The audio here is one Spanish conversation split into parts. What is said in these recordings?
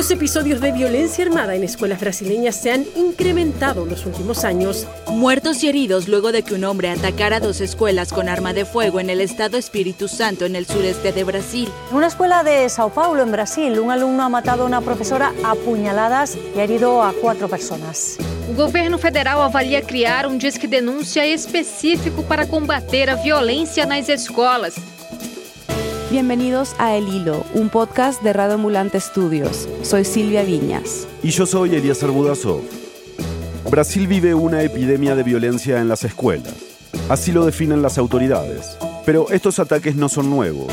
Los episodios de violencia armada en escuelas brasileñas se han incrementado en los últimos años. Muertos y heridos luego de que un hombre atacara dos escuelas con arma de fuego en el estado Espíritu Santo en el sureste de Brasil. En una escuela de Sao Paulo, en Brasil, un alumno ha matado a una profesora a puñaladas y ha herido a cuatro personas. O governo federal avalia criar um disque denúncia específico para combater a violência nas escolas. Bienvenidos a El Hilo, un podcast de Radio Ambulante Studios. Soy Silvia Viñas. Y yo soy Eliezer Budasov. Brasil vive una epidemia de violencia en las escuelas. Así lo definen las autoridades. Pero estos ataques no son nuevos.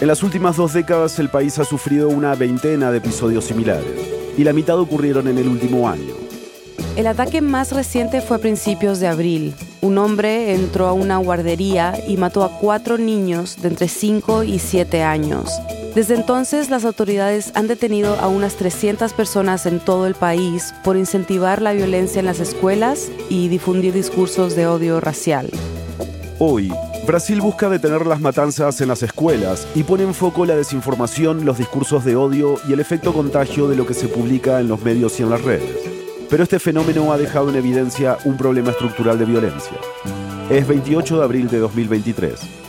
En las últimas dos décadas el país ha sufrido una veintena de episodios similares, y la mitad ocurrieron en el último año. El ataque más reciente fue a principios de abril. Un hombre entró a una guardería y mató a cuatro niños de entre 5 y 7 años. Desde entonces, las autoridades han detenido a unas 300 personas en todo el país por incentivar la violencia en las escuelas y difundir discursos de odio racial. Hoy, Brasil busca detener las matanzas en las escuelas y pone en foco la desinformación, los discursos de odio y el efecto contagio de lo que se publica en los medios y en las redes. Pero este fenómeno ha dejado en evidencia un problema estructural de violencia. Es 28 de abril de 2023.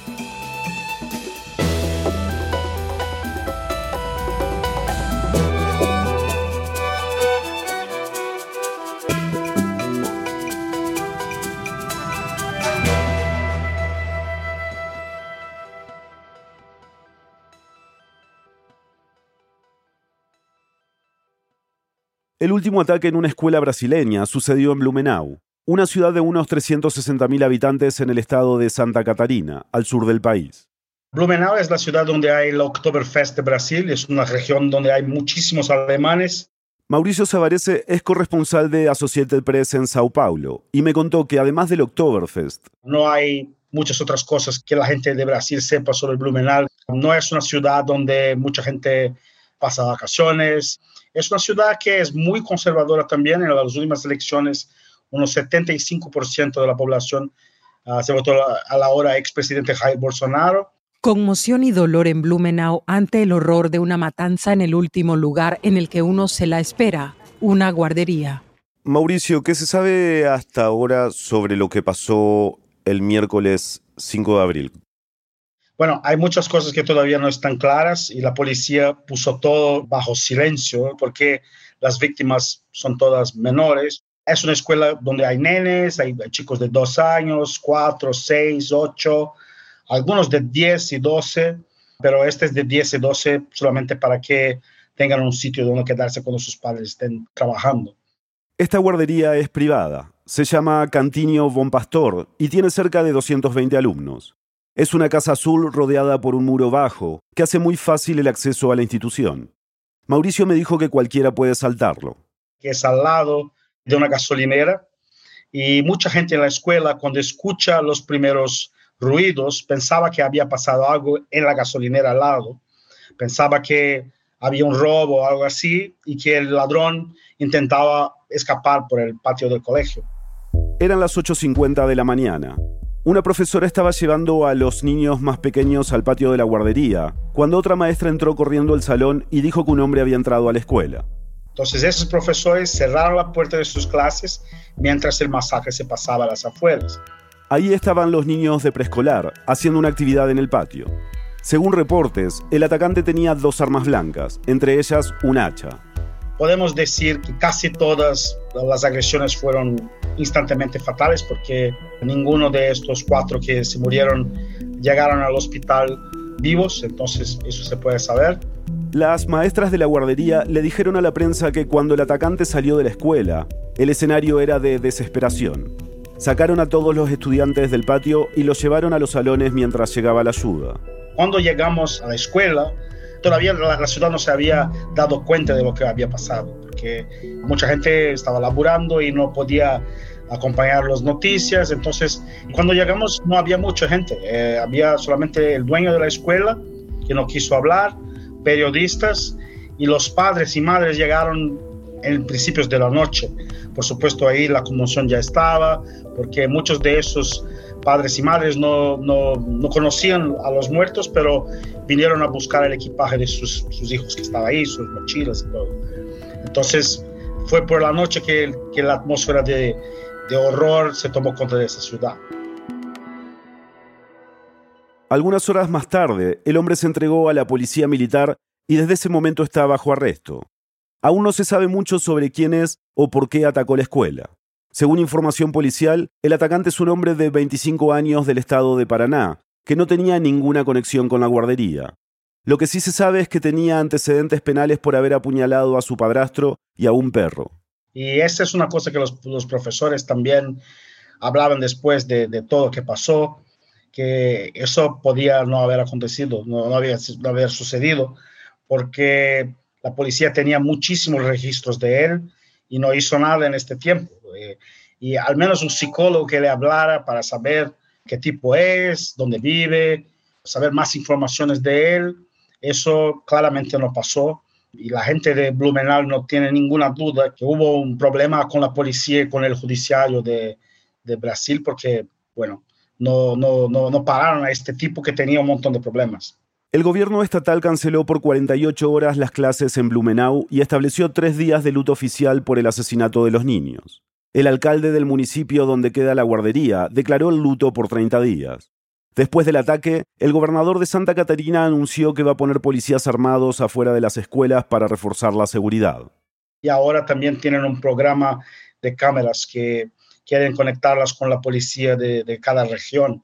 El último ataque en una escuela brasileña sucedió en Blumenau, una ciudad de unos 360.000 habitantes en el estado de Santa Catarina, al sur del país. Blumenau es la ciudad donde hay el Oktoberfest de Brasil, es una región donde hay muchísimos alemanes. Mauricio Savarese es corresponsal de Associated Press en Sao Paulo y me contó que además del Oktoberfest, no hay muchas otras cosas que la gente de Brasil sepa sobre Blumenau. No es una ciudad donde mucha gente pasa vacaciones. Es una ciudad que es muy conservadora también. En las últimas elecciones, unos 75% de la población uh, se votó a la hora expresidente Jair Bolsonaro. Conmoción y dolor en Blumenau ante el horror de una matanza en el último lugar en el que uno se la espera, una guardería. Mauricio, ¿qué se sabe hasta ahora sobre lo que pasó el miércoles 5 de abril? Bueno, hay muchas cosas que todavía no están claras y la policía puso todo bajo silencio porque las víctimas son todas menores. Es una escuela donde hay nenes, hay chicos de dos años, cuatro, seis, ocho, algunos de diez y doce, pero este es de diez y doce solamente para que tengan un sitio donde quedarse cuando sus padres estén trabajando. Esta guardería es privada, se llama Cantinio Bon Pastor y tiene cerca de 220 alumnos. Es una casa azul rodeada por un muro bajo, que hace muy fácil el acceso a la institución. Mauricio me dijo que cualquiera puede saltarlo. Es al lado de una gasolinera y mucha gente en la escuela cuando escucha los primeros ruidos pensaba que había pasado algo en la gasolinera al lado, pensaba que había un robo o algo así y que el ladrón intentaba escapar por el patio del colegio. Eran las 8.50 de la mañana. Una profesora estaba llevando a los niños más pequeños al patio de la guardería, cuando otra maestra entró corriendo al salón y dijo que un hombre había entrado a la escuela. Entonces esos profesores cerraron la puerta de sus clases mientras el masacre se pasaba a las afueras. Ahí estaban los niños de preescolar, haciendo una actividad en el patio. Según reportes, el atacante tenía dos armas blancas, entre ellas un hacha. Podemos decir que casi todas las agresiones fueron instantáneamente fatales porque ninguno de estos cuatro que se murieron llegaron al hospital vivos, entonces eso se puede saber. Las maestras de la guardería le dijeron a la prensa que cuando el atacante salió de la escuela, el escenario era de desesperación. Sacaron a todos los estudiantes del patio y los llevaron a los salones mientras llegaba la ayuda. Cuando llegamos a la escuela, todavía la, ciudad no se había dado cuenta de lo que había pasado, porque mucha gente estaba laburando y no podía acompañar las noticias. Entonces, cuando llegamos no había mucha gente, eh, había solamente el dueño de la escuela que no quiso hablar, periodistas y los padres y madres llegaron en principios de la noche. Por supuesto, ahí la conmoción ya estaba, porque muchos de esos padres y madres no, no, no conocían a los muertos, pero vinieron a buscar el equipaje de sus, sus, hijos que estaba ahí, sus mochilas y todo. Entonces, fue por la noche que, la atmósfera de, horror se tomó contra esa ciudad. Algunas horas más tarde, el hombre se entregó a la policía militar y desde ese momento está bajo arresto. Aún no se sabe mucho sobre quién es o por qué atacó la escuela. Según información policial, el atacante es un hombre de 25 años del estado de Paraná, que no tenía ninguna conexión con la guardería. Lo que sí se sabe es que tenía antecedentes penales por haber apuñalado a su padrastro y a un perro. Y esa es una cosa que los, profesores también hablaban después de, todo lo que pasó, que eso podía no haber acontecido, no, había, haber sucedido, porque la policía tenía muchísimos registros de él y no hizo nada en este tiempo. Eh, y al menos un psicólogo que le hablara para saber qué tipo es, dónde vive, saber más informaciones de él, eso claramente no pasó. Y la gente de Blumenau no tiene ninguna duda que hubo un problema con la policía y con el judiciario de, de Brasil porque, bueno, no, no, no, no pararon a este tipo que tenía un montón de problemas. El gobierno estatal canceló por 48 horas las clases en Blumenau y estableció tres días de luto oficial por el asesinato de los niños. El alcalde del municipio donde queda la guardería declaró el luto por 30 días. Después del ataque, el gobernador de Santa Catarina anunció que va a poner policías armados afuera de las escuelas para reforzar la seguridad. Y ahora también tienen un programa de cámaras que quieren conectarlas con la policía de, de cada región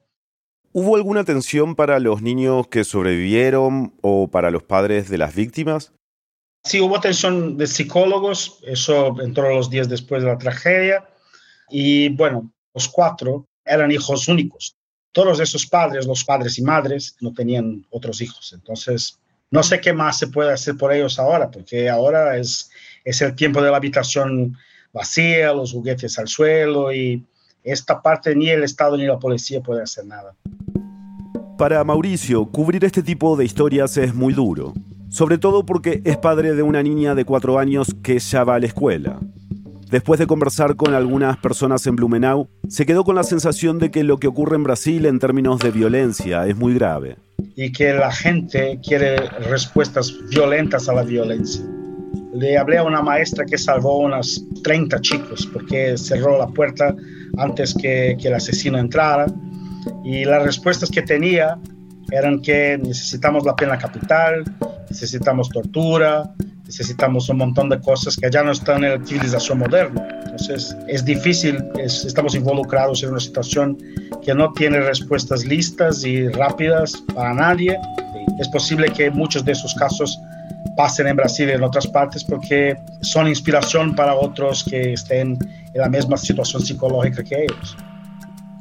¿Hubo alguna atención para los niños que sobrevivieron o para los padres de las víctimas? Sí, hubo atención de psicólogos, eso entró los días después de la tragedia. Y bueno, los cuatro eran hijos únicos. Todos esos padres, los padres y madres, no tenían otros hijos. Entonces, no sé qué más se puede hacer por ellos ahora, porque ahora es, es el tiempo de la habitación vacía, los juguetes al suelo y esta parte ni el Estado ni la policía pueden hacer nada. Para Mauricio, cubrir este tipo de historias es muy duro, sobre todo porque es padre de una niña de cuatro años que ya va a la escuela. Después de conversar con algunas personas en Blumenau, se quedó con la sensación de que lo que ocurre en Brasil en términos de violencia es muy grave. Y que la gente quiere respuestas violentas a la violencia. Le hablé a una maestra que salvó unos 30 chicos porque cerró la puerta antes que el asesino entrara y las respuestas que tenía eran que necesitamos la pena capital, necesitamos tortura, necesitamos un montón de cosas que ya no están en la civilización moderna. Entonces es difícil, estamos involucrados en una situación que no tiene respuestas listas y rápidas para nadie. Es posible que muchos de esos casos pasen en Brasil y en otras partes porque son inspiración para otros que estén en la misma situación psicológica que ellos.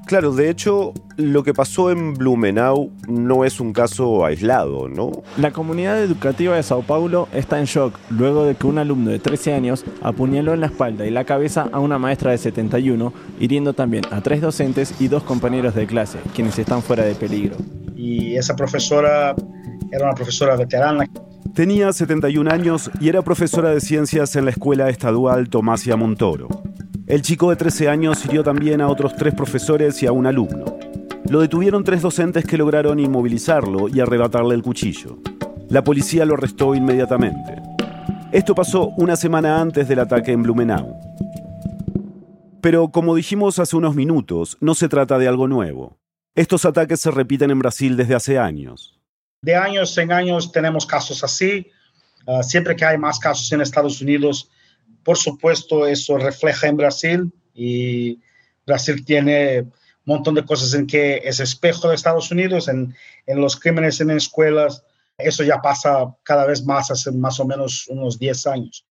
Claro, de hecho, lo que pasó en Blumenau no es un caso aislado, ¿no? La comunidad educativa de Sao Paulo está en shock luego de que un alumno de 13 años apuñaló en la espalda y la cabeza a una maestra de 71, hiriendo también a tres docentes y dos compañeros de clase, quienes están fuera de peligro. Y esa profesora era una profesora veterana. Tenía 71 años y era profesora de ciencias en la escuela estadual Tomasia Montoro. El chico de 13 años hirió también a otros tres profesores y a un alumno. Lo detuvieron tres docentes que lograron inmovilizarlo y arrebatarle el cuchillo. La policía lo arrestó inmediatamente. Esto pasó una semana antes del ataque en Blumenau. Pero como dijimos hace unos minutos, no se trata de algo nuevo. Estos ataques se repiten en Brasil desde hace años. De años en años tenemos casos así. Ah, siempre que hay más casos en Estados Unidos, por supuesto, eso refleja en Brasil y Brasil tiene un montón de cosas en que es espejo de Estados Unidos, en, en los crímenes en escuelas. Eso ya pasa cada vez más hace más o menos unos 10 años.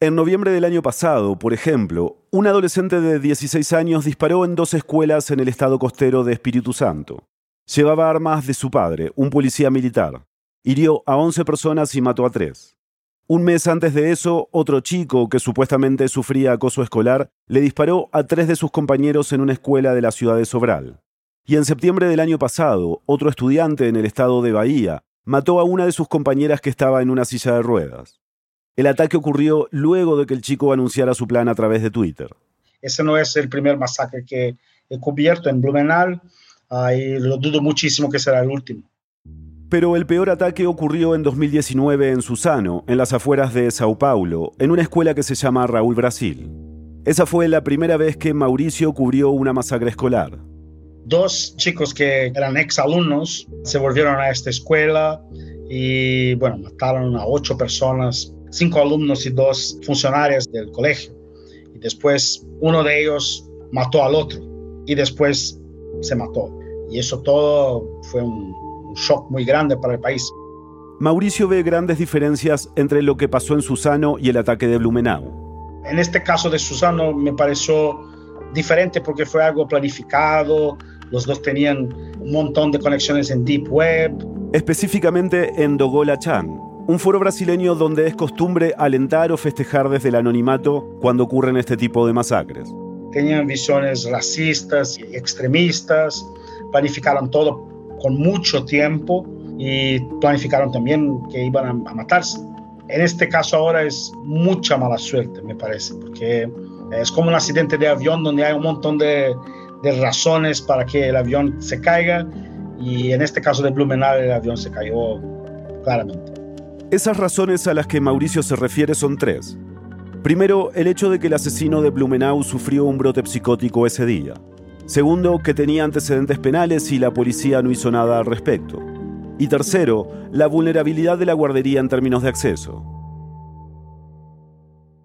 En noviembre del año pasado, por ejemplo, un adolescente de 16 años disparó en dos escuelas en el estado costero de Espíritu Santo. Llevaba armas de su padre, un policía militar. Hirió a 11 personas y mató a 3. Un mes antes de eso, otro chico que supuestamente sufría acoso escolar le disparó a tres de sus compañeros en una escuela de la ciudad de Sobral. Y en septiembre del año pasado, otro estudiante en el estado de Bahía mató a una de sus compañeras que estaba en una silla de ruedas. El ataque ocurrió luego de que el chico anunciara su plan a través de Twitter. Ese no es el primer masacre que he cubierto en Blumenau lo dudo muchísimo que será el último. Pero el peor ataque ocurrió en 2019 en Susano, en las afueras de Sao Paulo, en una escuela que se llama Raúl Brasil. Esa fue la primera vez que Mauricio cubrió una masacre escolar. Dos chicos que eran exalumnos se volvieron a esta escuela y, bueno, mataron a ocho personas, cinco alumnos y dos funcionarios del colegio. Y después uno de ellos mató al otro y después se mató. Y eso todo fue un, shock muy grande para el país. Mauricio ve grandes diferencias entre lo que pasó en Susano y el ataque de Blumenau. En este caso de Susano me pareció diferente porque fue algo planificado, los dos tenían un montón de conexiones en Deep Web. Específicamente en Dogola Chan, un foro brasileño donde es costumbre alentar o festejar desde el anonimato cuando ocurren este tipo de masacres. Tenían visiones racistas y extremistas, planificaron todo con mucho tiempo y planificaron también que iban a, matarse. En este caso ahora es mucha mala suerte, me parece, porque es como un accidente de avión donde hay un montón de, razones para que el avión se caiga y en este caso de Blumenau el avión se cayó claramente. Esas razones a las que Mauricio se refiere son tres. Primero, el hecho de que el asesino de Blumenau sufrió un brote psicótico ese día. Segundo, que tenía antecedentes penales y la policía no hizo nada al respecto. Y tercero, la vulnerabilidad de la guardería en términos de acceso.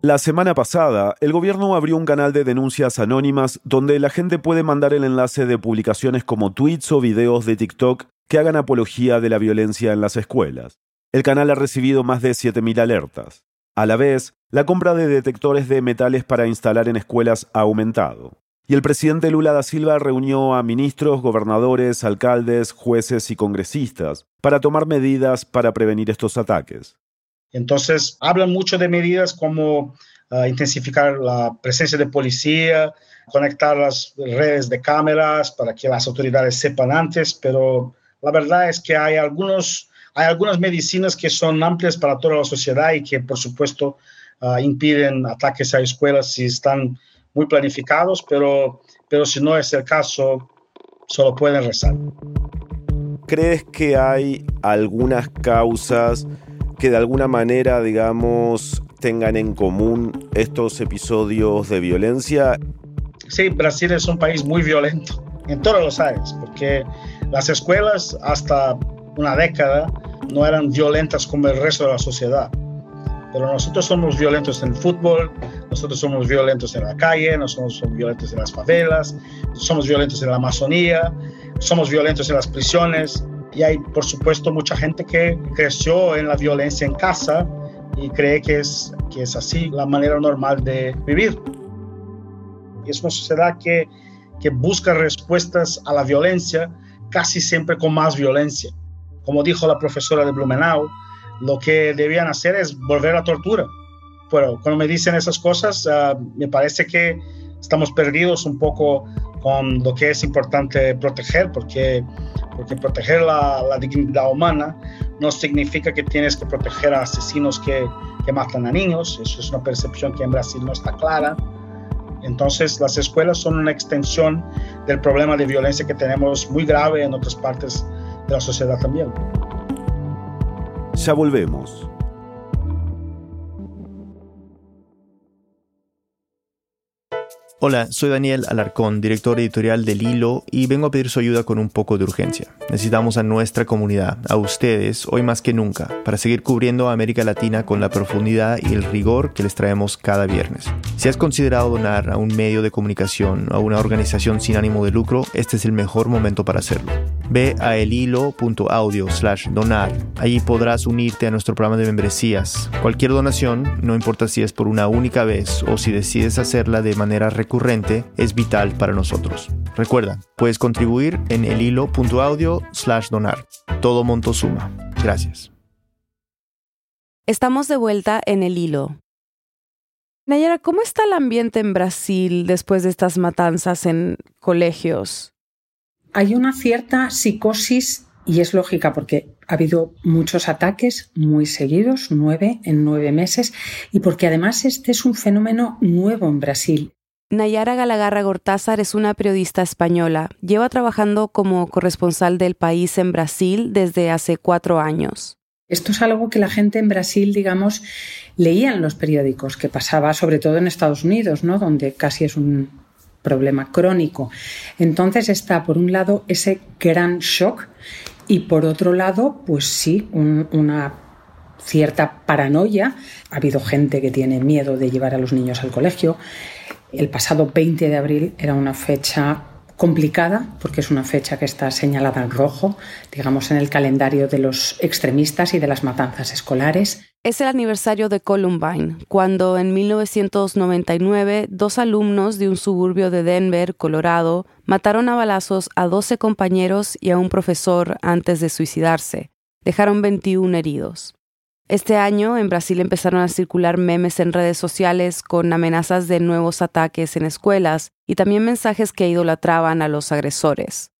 La semana pasada, el gobierno abrió un canal de denuncias anónimas donde la gente puede mandar el enlace de publicaciones como tweets o videos de TikTok que hagan apología de la violencia en las escuelas. El canal ha recibido más de 7.000 alertas. A la vez, la compra de detectores de metales para instalar en escuelas ha aumentado. Y el presidente Lula da Silva reunió a ministros, gobernadores, alcaldes, jueces y congresistas para tomar medidas para prevenir estos ataques. Entonces, hablan mucho de medidas como ah, intensificar la presencia de policía, conectar las redes de cámaras para que las autoridades sepan antes, pero la verdad es que hay, algunos, hay algunas medicinas que son amplias para toda la sociedad y que, por supuesto, ah, impiden ataques a escuelas si están muy planificados, pero, pero si no es el caso, solo pueden rezar. ¿Crees que hay algunas causas que de alguna manera, digamos, tengan en común estos episodios de violencia? Sí, Brasil es un país muy violento en todos los áreas, porque las escuelas hasta una década no eran violentas como el resto de la sociedad. Pero nosotros somos violentos en fútbol, nosotros somos violentos en la calle, nosotros somos violentos en las favelas, somos violentos en la Amazonía, somos violentos en las prisiones. Y hay, por supuesto, mucha gente que creció en la violencia en casa y cree que es, que es así la manera normal de vivir. Y es una sociedad que, que busca respuestas a la violencia casi siempre con más violencia. Como dijo la profesora de Blumenau, lo que debían hacer es volver a la tortura. Pero cuando me dicen esas cosas, ah, me parece que estamos perdidos un poco con lo que es importante proteger, porque, porque proteger la, la dignidad humana no significa que tienes que proteger a asesinos que, que matan a niños. Eso es una percepción que en Brasil no está clara. Entonces, las escuelas son una extensión del problema de violencia que tenemos muy grave en otras partes de la sociedad también. Ya volvemos. Hola, soy Daniel Alarcón, director editorial del Hilo, y vengo a pedir su ayuda con un poco de urgencia. Necesitamos a nuestra comunidad, a ustedes, hoy más que nunca, para seguir cubriendo a América Latina con la profundidad y el rigor que les traemos cada viernes. Si has considerado donar a un medio de comunicación o a una organización sin ánimo de lucro, este es el mejor momento para hacerlo. Ve a elhilo.audio slash donar. Allí podrás unirte a nuestro programa de membresías. Cualquier donación, no importa si es por una única vez o si decides hacerla de manera recurrente, es vital para nosotros. Recuerda, puedes contribuir en elhilo.audio slash donar. Todo monto suma. Gracias. Estamos de vuelta en el hilo. Nayara, ¿cómo está el ambiente en Brasil después de estas matanzas en colegios? Hay una cierta psicosis y es lógica porque ha habido muchos ataques muy seguidos, nueve en nueve meses, y porque además este es un fenómeno nuevo en Brasil. Nayara Galagarra Gortázar es una periodista española. Lleva trabajando como corresponsal del país en Brasil desde hace cuatro años. Esto es algo que la gente en Brasil, digamos, leía en los periódicos, que pasaba sobre todo en Estados Unidos, ¿no? donde casi es un problema crónico. Entonces está, por un lado, ese gran shock y por otro lado, pues sí, una cierta paranoia. Ha habido gente que tiene miedo de llevar a los niños al colegio. El pasado 20 de abril era una fecha complicada porque es una fecha que está señalada en rojo, digamos, en el calendario de los extremistas y de las matanzas escolares. Es el aniversario de Columbine, cuando en 1999 dos alumnos de un suburbio de Denver, Colorado, mataron a balazos a 12 compañeros y a un profesor antes de suicidarse. Dejaron 21 heridos. Este año en Brasil empezaron a circular memes en redes sociales con amenazas de nuevos ataques en escuelas y también mensajes que idolatraban a los agresores.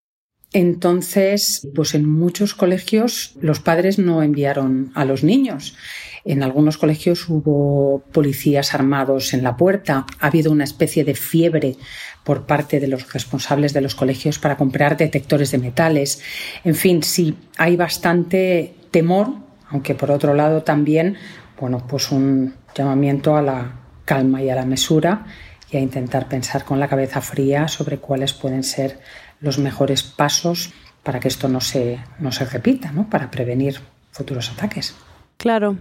Entonces, pues en muchos colegios los padres no enviaron a los niños. En algunos colegios hubo policías armados en la puerta. Ha habido una especie de fiebre por parte de los responsables de los colegios para comprar detectores de metales. En fin, sí, hay bastante temor aunque por otro lado también, bueno, pues un llamamiento a la calma y a la mesura y a intentar pensar con la cabeza fría sobre cuáles pueden ser los mejores pasos para que esto no se, no se repita, ¿no? para prevenir futuros ataques. Claro.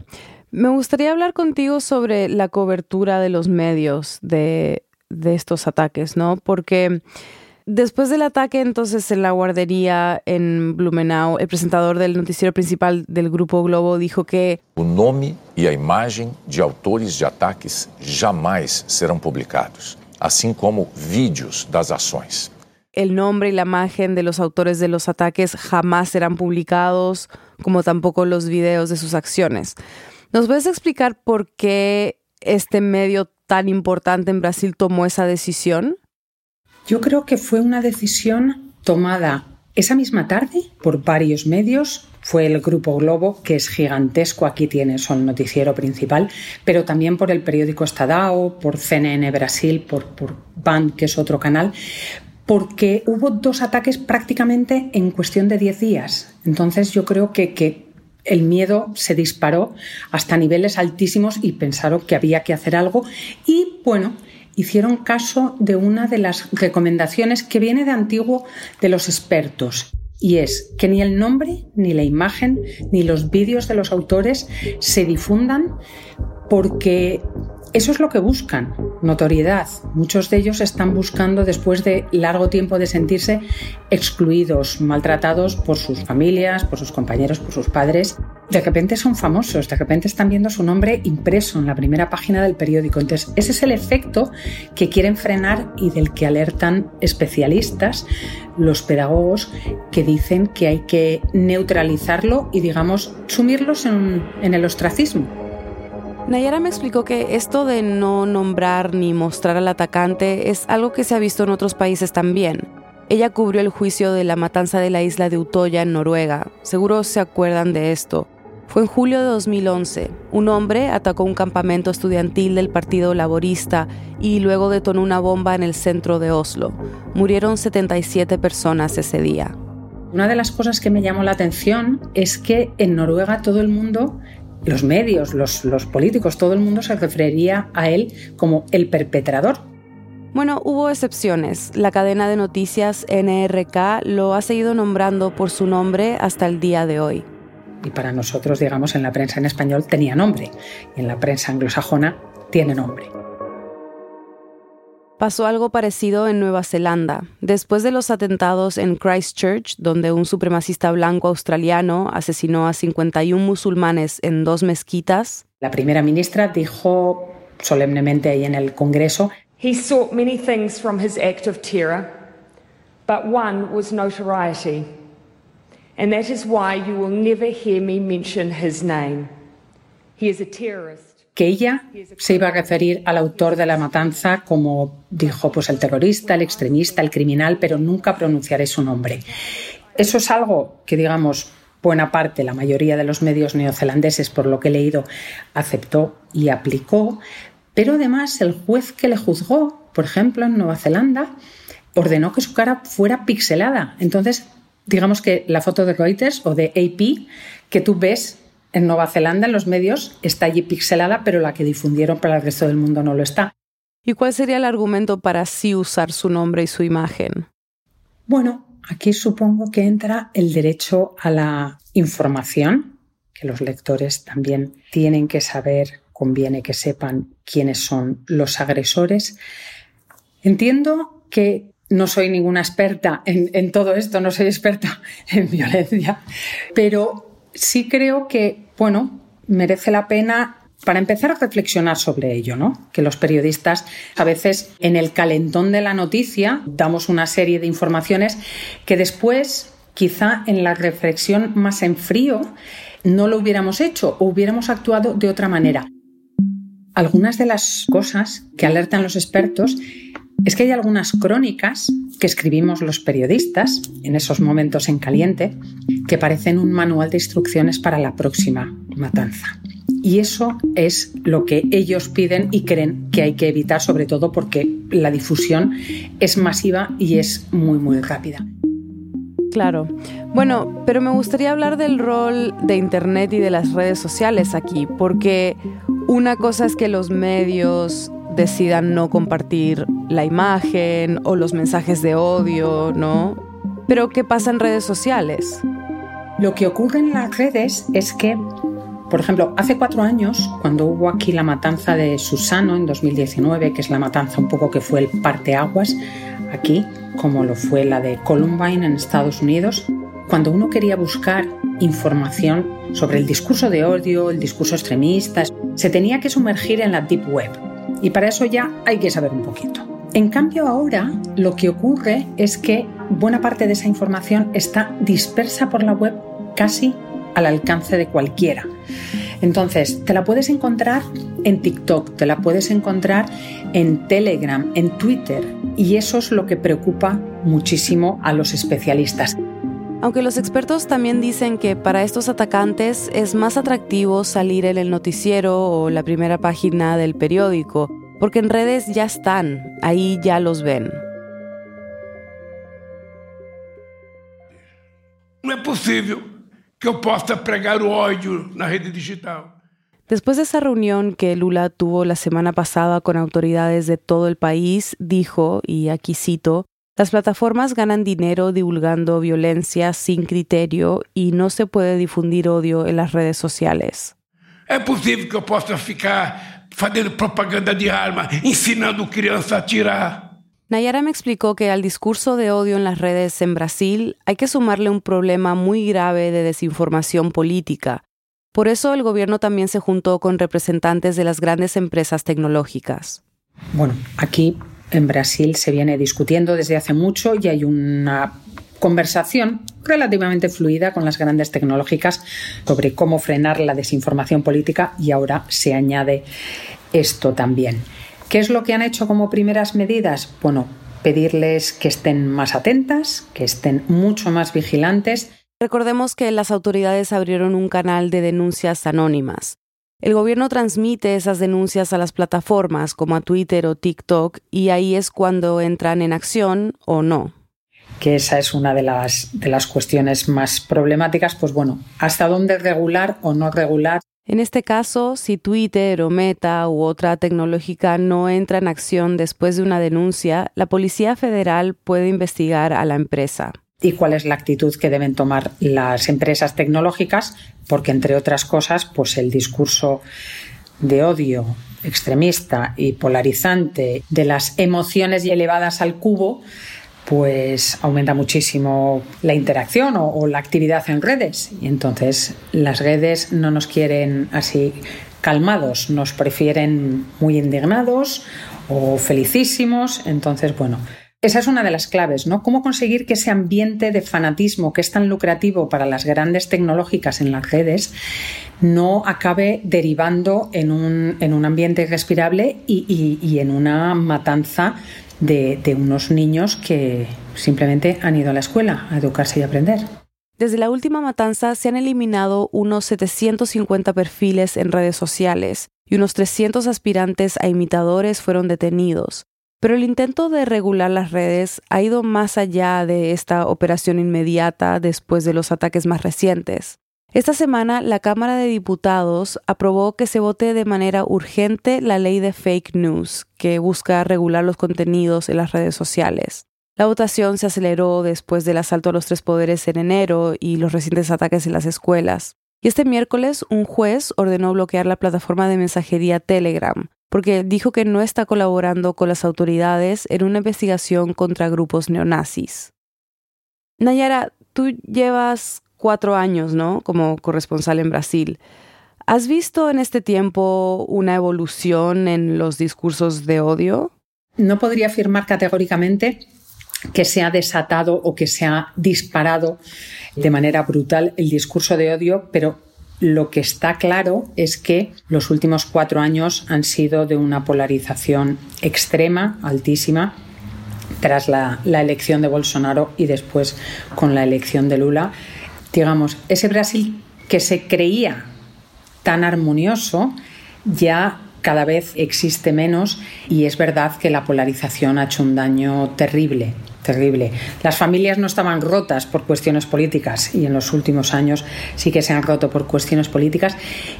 Me gustaría hablar contigo sobre la cobertura de los medios de, de estos ataques, ¿no? Porque Después del ataque entonces en la guardería en Blumenau, el presentador del noticiero principal del Grupo Globo dijo que o nome e a imagem de autores de ataques jamais serão publicados, assim como vídeos das ações. El nombre y la imagen de los autores de los ataques jamás serán publicados, como tampoco los videos de sus acciones. ¿Nos puedes explicar por qué este medio tan importante en Brasil tomó esa decisión? Yo creo que fue una decisión tomada esa misma tarde por varios medios. Fue el Grupo Globo, que es gigantesco, aquí tiene su noticiero principal, pero también por el periódico Estadao, por CNN Brasil, por, por Band, que es otro canal, porque hubo dos ataques prácticamente en cuestión de 10 días. Entonces yo creo que, que el miedo se disparó hasta niveles altísimos y pensaron que había que hacer algo. Y bueno, hicieron caso de una de las recomendaciones que viene de antiguo de los expertos. Y es que ni el nombre, ni la imagen, ni los vídeos de los autores se difundan porque eso es lo que buscan, notoriedad. Muchos de ellos están buscando, después de largo tiempo de sentirse excluidos, maltratados por sus familias, por sus compañeros, por sus padres, de repente son famosos, de repente están viendo su nombre impreso en la primera página del periódico. Entonces, ese es el efecto que quieren frenar y del que alertan especialistas, los pedagogos, que dicen que hay que neutralizarlo y, digamos, sumirlos en, en el ostracismo. Nayara me explicó que esto de no nombrar ni mostrar al atacante es algo que se ha visto en otros países también. Ella cubrió el juicio de la matanza de la isla de Utoya en Noruega. Seguro se acuerdan de esto. Fue en julio de 2011. Un hombre atacó un campamento estudiantil del Partido Laborista y luego detonó una bomba en el centro de Oslo. Murieron 77 personas ese día. Una de las cosas que me llamó la atención es que en Noruega todo el mundo los medios, los, políticos, todo el mundo se referiría a él como el perpetrador. Bueno, hubo excepciones. La cadena de noticias NRK lo ha seguido nombrando por su nombre hasta el día de hoy. Y para nosotros, digamos, en la prensa en español tenía nombre y en la prensa anglosajona tiene nombre. Pasó algo parecido en Nueva Zelanda. Después de los atentados en Christchurch, donde un supremacista blanco australiano asesinó a 51 musulmanes en dos mezquitas, la primera ministra dijo solemnemente ahí en el Congreso, He sought many things from his act of terror, but one was notoriety. And that is why you will never hear me mention his name. He is a terrorist que ella se iba a referir al autor de la matanza como dijo, pues el terrorista, el extremista, el criminal, pero nunca pronunciaré su nombre. Eso es algo que, digamos, buena parte, la mayoría de los medios neozelandeses, por lo que he leído, aceptó y aplicó, pero además el juez que le juzgó, por ejemplo, en Nueva Zelanda, ordenó que su cara fuera pixelada. Entonces, digamos que la foto de Reuters o de AP que tú ves en Nueva Zelanda en los medios está allí pixelada, pero la que difundieron para el resto del mundo no lo está. ¿Y cuál sería el argumento para sí usar su nombre y su imagen? Bueno, aquí supongo que entra el derecho a la información, que los lectores también tienen que saber, conviene que sepan quiénes son los agresores. Entiendo que no soy ninguna experta en, en todo esto, no soy experta en violencia, pero sí creo que, bueno, merece la pena para empezar a reflexionar sobre ello, ¿no? Que los periodistas a veces en el calentón de la noticia damos una serie de informaciones que después, quizá en la reflexión más en frío, no lo hubiéramos hecho o hubiéramos actuado de otra manera. Algunas de las cosas que alertan los expertos es que hay algunas crónicas que escribimos los periodistas en esos momentos en caliente que parecen un manual de instrucciones para la próxima matanza. Y eso es lo que ellos piden y creen que hay que evitar, sobre todo porque la difusión es masiva y es muy, muy rápida. Claro. Bueno, pero me gustaría hablar del rol de Internet y de las redes sociales aquí, porque una cosa es que los medios decidan no compartir la imagen o los mensajes de odio, ¿no? Pero ¿qué pasa en redes sociales? Lo que ocurre en las redes es que por ejemplo, hace cuatro años, cuando hubo aquí la matanza de Susano en 2019, que es la matanza un poco que fue el parteaguas aquí, como lo fue la de Columbine en Estados Unidos, cuando uno quería buscar información sobre el discurso de odio, el discurso extremista, se tenía que sumergir en la Deep Web. Y para eso ya hay que saber un poquito. En cambio ahora lo que ocurre es que buena parte de esa información está dispersa por la web casi al alcance de cualquiera. Entonces, te la puedes encontrar en TikTok, te la puedes encontrar en Telegram, en Twitter, y eso es lo que preocupa muchísimo a los especialistas. Aunque los expertos también dicen que para estos atacantes es más atractivo salir en el noticiero o la primera página del periódico, porque en redes ya están, ahí ya los ven. No es posible que yo pueda pregar odio en la red digital. Después de esa reunión que Lula tuvo la semana pasada con autoridades de todo el país, dijo, y aquí cito, las plataformas ganan dinero divulgando violencia sin criterio y no se puede difundir odio en las redes sociales. Es posible que yo pueda ficar haciendo propaganda de arma, ensinando crianças a tirar. Nayara me explicó que al discurso de odio en las redes en Brasil hay que sumarle un problema muy grave de desinformación política. Por eso el gobierno también se juntó con representantes de las grandes empresas tecnológicas. Bueno, aquí en Brasil se viene discutiendo desde hace mucho y hay una conversación relativamente fluida con las grandes tecnológicas sobre cómo frenar la desinformación política y ahora se añade esto también. ¿Qué es lo que han hecho como primeras medidas? Bueno, pedirles que estén más atentas, que estén mucho más vigilantes. Recordemos que las autoridades abrieron un canal de denuncias anónimas. El gobierno transmite esas denuncias a las plataformas como a Twitter o TikTok y ahí es cuando entran en acción o no. Que esa es una de las, de las cuestiones más problemáticas, pues bueno, hasta dónde regular o no regular en este caso, si Twitter o Meta u otra tecnológica no entra en acción después de una denuncia, la Policía Federal puede investigar a la empresa. ¿Y cuál es la actitud que deben tomar las empresas tecnológicas? Porque, entre otras cosas, pues el discurso de odio extremista y polarizante de las emociones elevadas al cubo pues aumenta muchísimo la interacción o, la actividad en redes. Y entonces las redes no nos quieren así calmados, nos prefieren muy indignados o felicísimos. Entonces, bueno, esa es una de las claves, ¿no? Cómo conseguir que ese ambiente de fanatismo que es tan lucrativo para las grandes tecnológicas en las redes no acabe derivando en un, en un ambiente irrespirable y, y en una matanza de, unos niños que, simplemente han ido a la escuela a educarse y aprender. Desde la última matanza se han eliminado unos 750 perfiles en redes sociales y unos 300 aspirantes a imitadores fueron detenidos. Pero el intento de regular las redes ha ido más allá de esta operación inmediata después de los ataques más recientes. Esta semana la Cámara de Diputados aprobó que se vote de manera urgente la ley de fake news, que busca regular los contenidos en las redes sociales. La votación se aceleró después del asalto a los tres poderes en enero y los recientes ataques en las escuelas. Y este miércoles un juez ordenó bloquear la plataforma de mensajería Telegram, porque dijo que no está colaborando con las autoridades en una investigación contra grupos neonazis. Nayara, tú llevas cuatro años, ¿no? Como corresponsal en Brasil. ¿Has visto en este tiempo una evolución en los discursos de odio? No podría afirmar categóricamente que se ha desatado o que se ha disparado de manera brutal el discurso de odio, pero lo que está claro es que los últimos cuatro años han sido de una polarización extrema, altísima, tras la, elección de Bolsonaro y después con la elección de Lula. Digamos, ese Brasil que se creía tan armonioso ya cada vez existe menos y es verdad que la polarización ha hecho un daño terrible terrible. Las familias no estaban rotas por cuestiones políticas y en los últimos años sí que se han roto por cuestiones políticas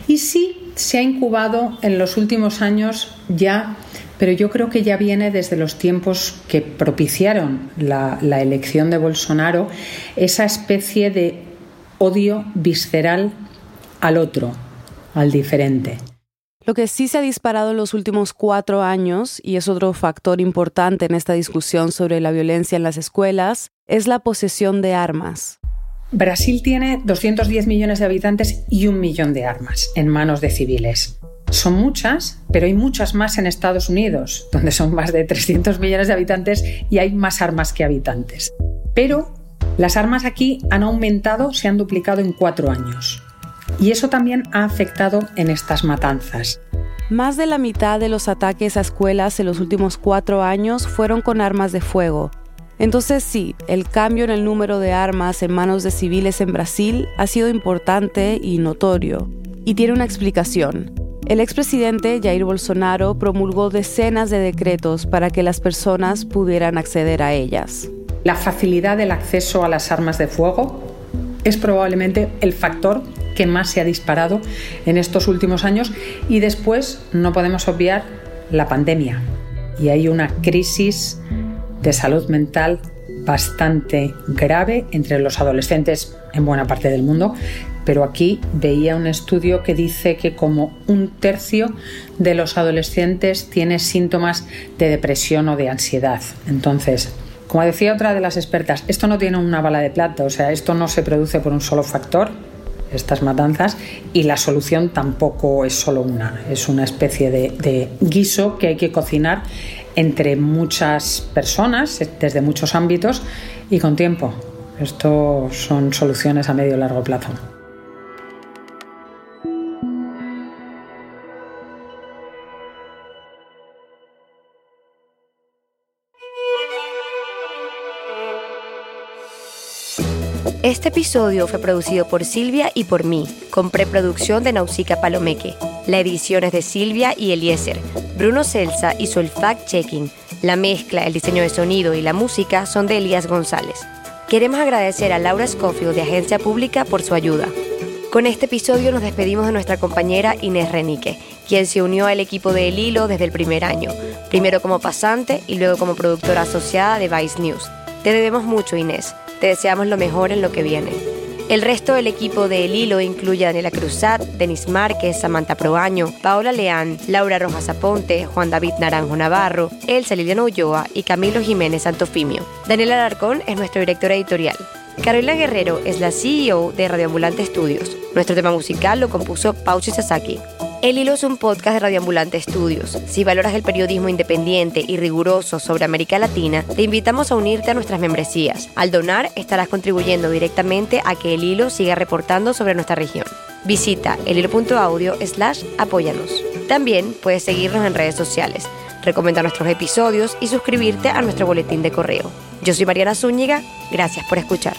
y sí se ha incubado en los últimos años ya, pero yo creo que ya viene desde los tiempos que propiciaron la, elección de Bolsonaro esa especie de odio visceral al otro, al diferente. Lo que sí se ha disparado en los últimos cuatro años, y es otro factor importante en esta discusión sobre la violencia en las escuelas, es la posesión de armas. Brasil tiene 210 millones de habitantes y un millón de armas en manos de civiles. Son muchas, pero hay muchas más en Estados Unidos, donde son más de 300 millones de habitantes y hay más armas que habitantes. Pero las armas aquí han aumentado, se han duplicado en cuatro años. Y eso también ha afectado en estas matanzas. Más de la mitad de los ataques a escuelas en los últimos cuatro años fueron con armas de fuego. Entonces sí, el cambio en el número de armas en manos de civiles en Brasil ha sido importante y notorio. Y tiene una explicación. El expresidente Jair Bolsonaro promulgó decenas de decretos para que las personas pudieran acceder a ellas. La facilidad del acceso a las armas de fuego es probablemente el factor que más se ha disparado en estos últimos años. Y después no podemos obviar la pandemia. Y hay una crisis de salud mental bastante grave entre los adolescentes en buena parte del mundo, pero aquí veía un estudio que dice que como un tercio de los adolescentes tiene síntomas de depresión o de ansiedad. Entonces, como decía otra de las expertas, esto no tiene una bala de plata, o sea, esto no se produce por un solo factor, estas matanzas y la solución tampoco es solo una, es una especie de, guiso que hay que cocinar entre muchas personas, desde muchos ámbitos y con tiempo. Esto son soluciones a medio y largo plazo. Este episodio fue producido por Silvia y por mí, con preproducción de Nausica Palomeque. La edición es de Silvia y Eliezer. Bruno Celsa hizo el fact-checking. La mezcla, el diseño de sonido y la música son de Elías González. Queremos agradecer a Laura Scofield de Agencia Pública por su ayuda. Con este episodio nos despedimos de nuestra compañera Inés Renique, quien se unió al equipo de El Hilo desde el primer año, primero como pasante y luego como productora asociada de Vice News. Te debemos mucho, Inés. Te deseamos lo mejor en lo que viene. El resto del equipo de El Hilo incluye a Daniela Cruzat, Denis Márquez, Samantha Proaño, Paola Leán, Laura Rojas Aponte, Juan David Naranjo Navarro, Elsa Liliana Ulloa y Camilo Jiménez Santofimio. Daniela Alarcón es nuestro director editorial. Carolina Guerrero es la CEO de Radioambulante Studios. Nuestro tema musical lo compuso Pauchi Sasaki. El Hilo es un podcast de Radioambulante Estudios. Si valoras el periodismo independiente y riguroso sobre América Latina, te invitamos a unirte a nuestras membresías. Al donar, estarás contribuyendo directamente a que El Hilo siga reportando sobre nuestra región. Visita elhilo.audio slash apóyanos. También puedes seguirnos en redes sociales, recomendar nuestros episodios y suscribirte a nuestro boletín de correo. Yo soy Mariana Zúñiga, gracias por escuchar.